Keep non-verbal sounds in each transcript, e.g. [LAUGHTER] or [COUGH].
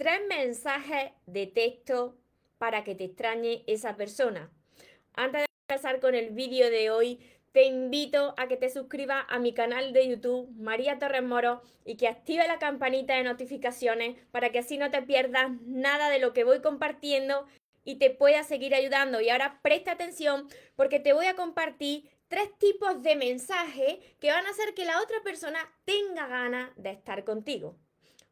tres mensajes de texto para que te extrañe esa persona. Antes de empezar con el vídeo de hoy, te invito a que te suscribas a mi canal de YouTube, María Torres Moro, y que active la campanita de notificaciones para que así no te pierdas nada de lo que voy compartiendo y te pueda seguir ayudando. Y ahora presta atención porque te voy a compartir tres tipos de mensajes que van a hacer que la otra persona tenga ganas de estar contigo.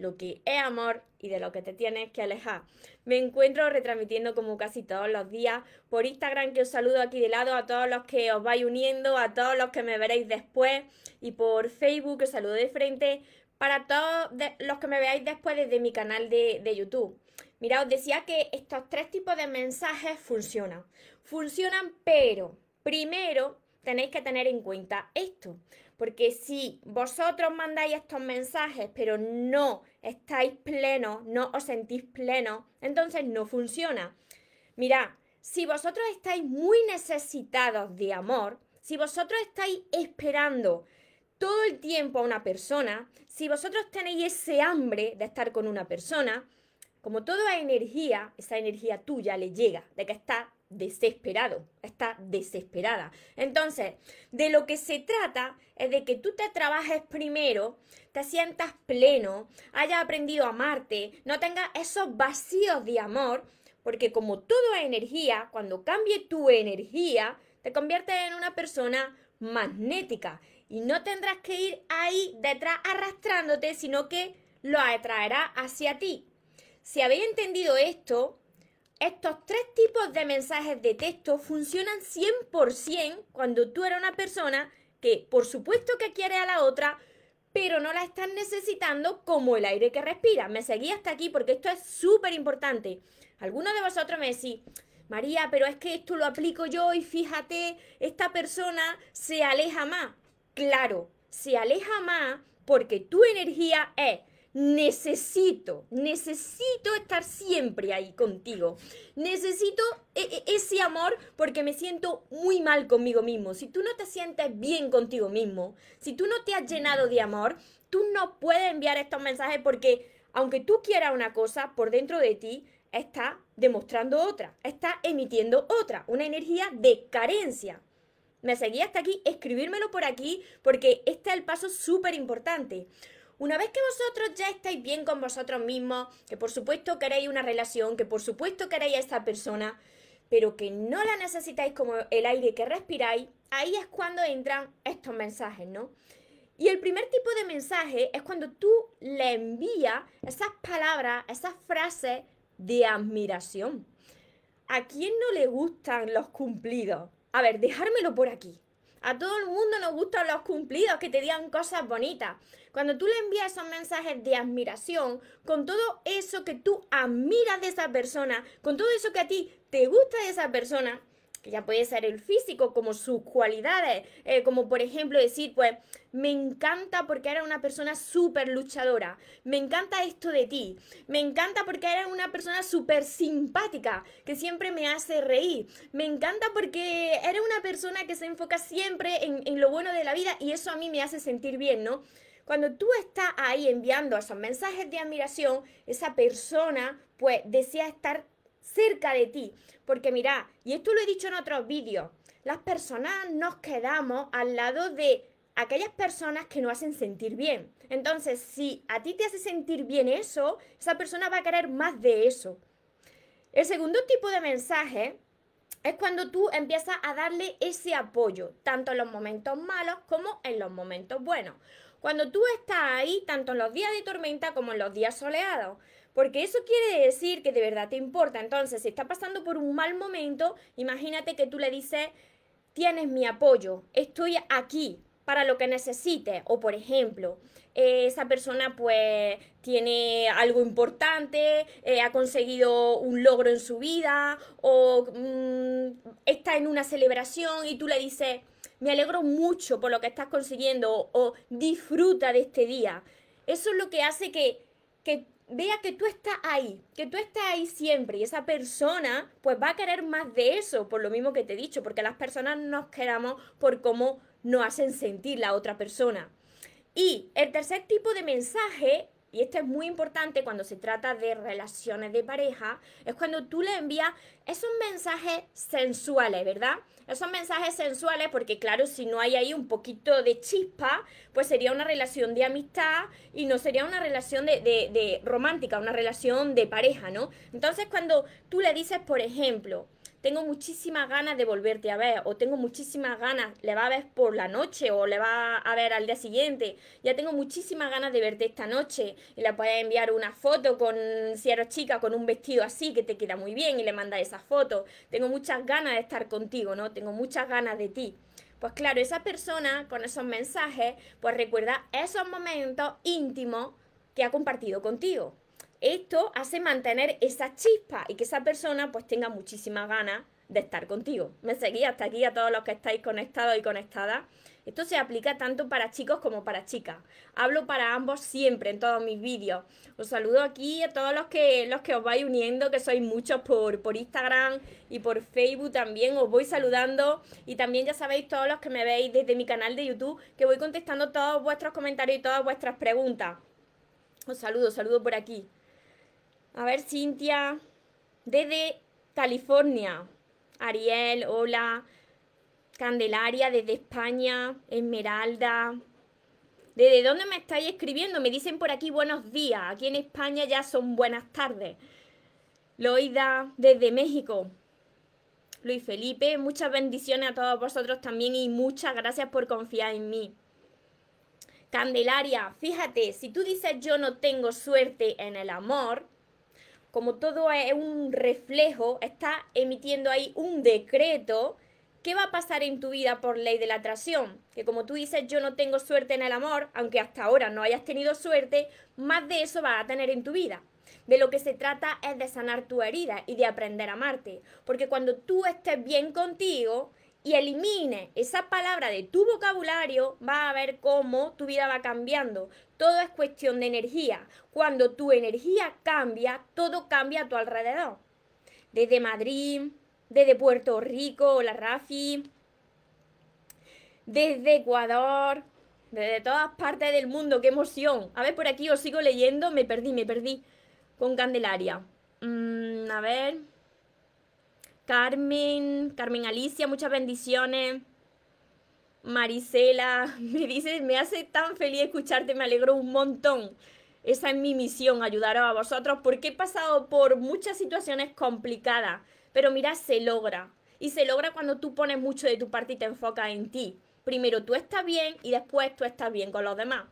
lo que es amor y de lo que te tienes que alejar. Me encuentro retransmitiendo como casi todos los días por Instagram que os saludo aquí de lado a todos los que os vais uniendo, a todos los que me veréis después y por Facebook os saludo de frente para todos los que me veáis después desde mi canal de, de YouTube. Mira, os decía que estos tres tipos de mensajes funcionan. Funcionan, pero primero tenéis que tener en cuenta esto. Porque si vosotros mandáis estos mensajes, pero no estáis plenos, no os sentís plenos, entonces no funciona. Mirad, si vosotros estáis muy necesitados de amor, si vosotros estáis esperando todo el tiempo a una persona, si vosotros tenéis ese hambre de estar con una persona, como toda energía, esa energía tuya le llega, de que está desesperado, está desesperada. Entonces, de lo que se trata es de que tú te trabajes primero, te sientas pleno, hayas aprendido a amarte, no tengas esos vacíos de amor, porque como todo es energía, cuando cambie tu energía, te conviertes en una persona magnética y no tendrás que ir ahí detrás arrastrándote, sino que lo atraerá hacia ti. Si habéis entendido esto, estos tres tipos de mensajes de texto funcionan 100% cuando tú eres una persona que por supuesto que quiere a la otra, pero no la estás necesitando como el aire que respira. Me seguí hasta aquí porque esto es súper importante. Algunos de vosotros me decís, María, pero es que esto lo aplico yo y fíjate, esta persona se aleja más. Claro, se aleja más porque tu energía es necesito, necesito estar siempre ahí contigo. Necesito e, e, ese amor porque me siento muy mal conmigo mismo. Si tú no te sientes bien contigo mismo, si tú no te has llenado de amor, tú no puedes enviar estos mensajes porque aunque tú quieras una cosa, por dentro de ti está demostrando otra, está emitiendo otra, una energía de carencia. Me seguí hasta aquí, escribírmelo por aquí porque este es el paso súper importante. Una vez que vosotros ya estáis bien con vosotros mismos, que por supuesto queréis una relación, que por supuesto queréis a esta persona, pero que no la necesitáis como el aire que respiráis, ahí es cuando entran estos mensajes, ¿no? Y el primer tipo de mensaje es cuando tú le envías esas palabras, esas frases de admiración. ¿A quién no le gustan los cumplidos? A ver, dejármelo por aquí. A todo el mundo nos gustan los cumplidos, que te digan cosas bonitas. Cuando tú le envías esos mensajes de admiración, con todo eso que tú admiras de esa persona, con todo eso que a ti te gusta de esa persona, ya puede ser el físico, como sus cualidades, eh, como por ejemplo decir, pues, me encanta porque eres una persona súper luchadora, me encanta esto de ti, me encanta porque eres una persona súper simpática, que siempre me hace reír, me encanta porque eres una persona que se enfoca siempre en, en lo bueno de la vida y eso a mí me hace sentir bien, ¿no? Cuando tú estás ahí enviando esos mensajes de admiración, esa persona pues desea estar cerca de ti. Porque mira, y esto lo he dicho en otros vídeos, las personas nos quedamos al lado de aquellas personas que nos hacen sentir bien. Entonces, si a ti te hace sentir bien eso, esa persona va a querer más de eso. El segundo tipo de mensaje es cuando tú empiezas a darle ese apoyo, tanto en los momentos malos como en los momentos buenos. Cuando tú estás ahí, tanto en los días de tormenta como en los días soleados. Porque eso quiere decir que de verdad te importa. Entonces, si está pasando por un mal momento, imagínate que tú le dices, tienes mi apoyo, estoy aquí para lo que necesites. O por ejemplo, eh, esa persona pues tiene algo importante, eh, ha conseguido un logro en su vida o mm, está en una celebración y tú le dices, me alegro mucho por lo que estás consiguiendo o, disfruta de este día. Eso es lo que hace que, que vea que tú estás ahí, que tú estás ahí siempre y esa persona pues va a querer más de eso, por lo mismo que te he dicho, porque las personas nos queramos por cómo nos hacen sentir la otra persona. Y el tercer tipo de mensaje y esto es muy importante cuando se trata de relaciones de pareja, es cuando tú le envías esos mensajes sensuales, ¿verdad? Esos mensajes sensuales, porque claro, si no hay ahí un poquito de chispa, pues sería una relación de amistad y no sería una relación de, de, de romántica, una relación de pareja, ¿no? Entonces cuando tú le dices, por ejemplo, tengo muchísimas ganas de volverte a ver, o tengo muchísimas ganas, le va a ver por la noche, o le va a ver al día siguiente, ya tengo muchísimas ganas de verte esta noche, y le puedes enviar una foto con, si eres chica, con un vestido así que te queda muy bien, y le manda esa foto, tengo muchas ganas de estar contigo, ¿no? Tengo muchas ganas de ti. Pues claro, esa persona con esos mensajes, pues recuerda esos momentos íntimos que ha compartido contigo esto hace mantener esa chispa y que esa persona pues tenga muchísimas ganas de estar contigo. Me seguís hasta aquí a todos los que estáis conectados y conectadas. Esto se aplica tanto para chicos como para chicas. Hablo para ambos siempre en todos mis vídeos. Os saludo aquí a todos los que, los que os vais uniendo, que sois muchos por, por Instagram y por Facebook también. Os voy saludando y también ya sabéis todos los que me veis desde mi canal de YouTube que voy contestando todos vuestros comentarios y todas vuestras preguntas. Os saludo, saludo por aquí. A ver, Cintia, desde California. Ariel, hola. Candelaria, desde España. Esmeralda. ¿Desde dónde me estáis escribiendo? Me dicen por aquí buenos días. Aquí en España ya son buenas tardes. Loida, desde México. Luis Felipe, muchas bendiciones a todos vosotros también y muchas gracias por confiar en mí. Candelaria, fíjate, si tú dices yo no tengo suerte en el amor, como todo es un reflejo, está emitiendo ahí un decreto. ¿Qué va a pasar en tu vida por ley de la atracción? Que como tú dices, yo no tengo suerte en el amor, aunque hasta ahora no hayas tenido suerte, más de eso vas a tener en tu vida. De lo que se trata es de sanar tu herida y de aprender a amarte. Porque cuando tú estés bien contigo, y elimine esa palabra de tu vocabulario, va a ver cómo tu vida va cambiando. Todo es cuestión de energía. Cuando tu energía cambia, todo cambia a tu alrededor. Desde Madrid, desde Puerto Rico, la Rafi, desde Ecuador, desde todas partes del mundo, qué emoción. A ver, por aquí os sigo leyendo, me perdí, me perdí con Candelaria. Mm, a ver. Carmen, Carmen Alicia, muchas bendiciones. Marisela, [LAUGHS] me dice, me hace tan feliz escucharte, me alegro un montón. Esa es mi misión, ayudar a vosotros, porque he pasado por muchas situaciones complicadas, pero mira, se logra. Y se logra cuando tú pones mucho de tu parte y te enfocas en ti. Primero tú estás bien y después tú estás bien con los demás.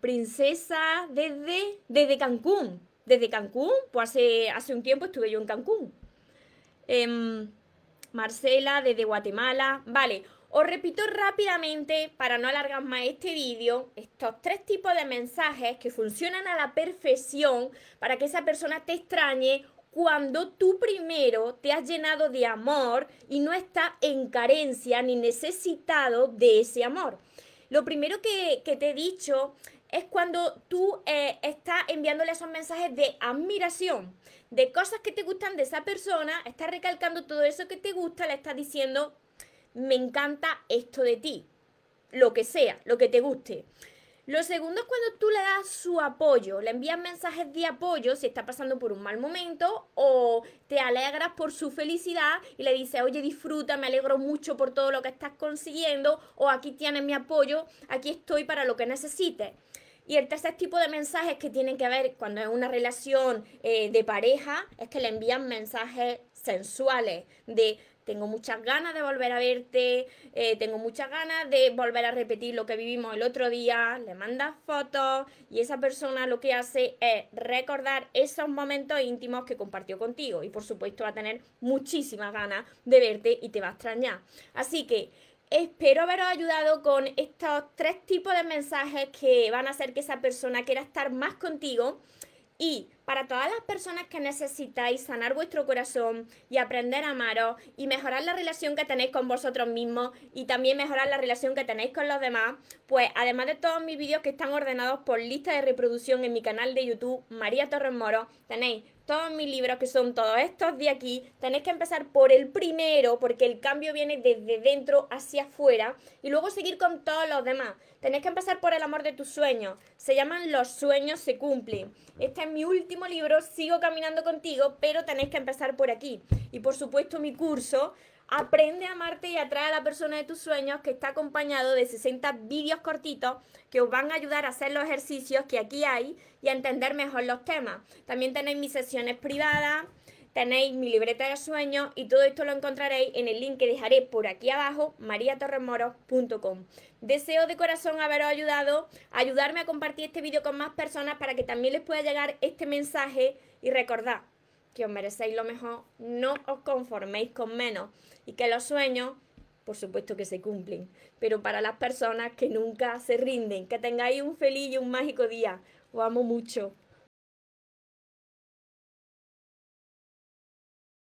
princesa desde, desde Cancún desde Cancún, pues hace, hace un tiempo estuve yo en Cancún. Em, Marcela, desde Guatemala. Vale, os repito rápidamente, para no alargar más este vídeo, estos tres tipos de mensajes que funcionan a la perfección para que esa persona te extrañe cuando tú primero te has llenado de amor y no estás en carencia ni necesitado de ese amor. Lo primero que, que te he dicho es cuando tú eh, estás enviándole esos mensajes de admiración, de cosas que te gustan de esa persona, estás recalcando todo eso que te gusta, le estás diciendo, me encanta esto de ti, lo que sea, lo que te guste. Lo segundo es cuando tú le das su apoyo, le envías mensajes de apoyo si está pasando por un mal momento o te alegras por su felicidad y le dices, oye, disfruta, me alegro mucho por todo lo que estás consiguiendo o aquí tienes mi apoyo, aquí estoy para lo que necesites. Y el tercer tipo de mensajes que tienen que ver cuando es una relación eh, de pareja es que le envían mensajes sensuales de tengo muchas ganas de volver a verte, eh, tengo muchas ganas de volver a repetir lo que vivimos el otro día, le mandas fotos y esa persona lo que hace es recordar esos momentos íntimos que compartió contigo y por supuesto va a tener muchísimas ganas de verte y te va a extrañar. Así que Espero haberos ayudado con estos tres tipos de mensajes que van a hacer que esa persona quiera estar más contigo. Y para todas las personas que necesitáis sanar vuestro corazón y aprender a amaros y mejorar la relación que tenéis con vosotros mismos y también mejorar la relación que tenéis con los demás, pues además de todos mis vídeos que están ordenados por lista de reproducción en mi canal de YouTube, María Torres Moro, tenéis todos mis libros, que son todos estos de aquí, tenéis que empezar por el primero, porque el cambio viene desde dentro hacia afuera, y luego seguir con todos los demás. Tenéis que empezar por el amor de tus sueños. Se llaman Los sueños se cumplen. Este es mi libro, sigo caminando contigo, pero tenéis que empezar por aquí. Y por supuesto mi curso Aprende a amarte y atrae a la persona de tus sueños que está acompañado de 60 vídeos cortitos que os van a ayudar a hacer los ejercicios que aquí hay y a entender mejor los temas. También tenéis mis sesiones privadas, tenéis mi libreta de sueños y todo esto lo encontraréis en el link que dejaré por aquí abajo, mariatorremoros.com. Deseo de corazón haberos ayudado, ayudarme a compartir este vídeo con más personas para que también les pueda llegar este mensaje y recordad que os merecéis lo mejor, no os conforméis con menos y que los sueños, por supuesto que se cumplen, pero para las personas que nunca se rinden, que tengáis un feliz y un mágico día. Os amo mucho.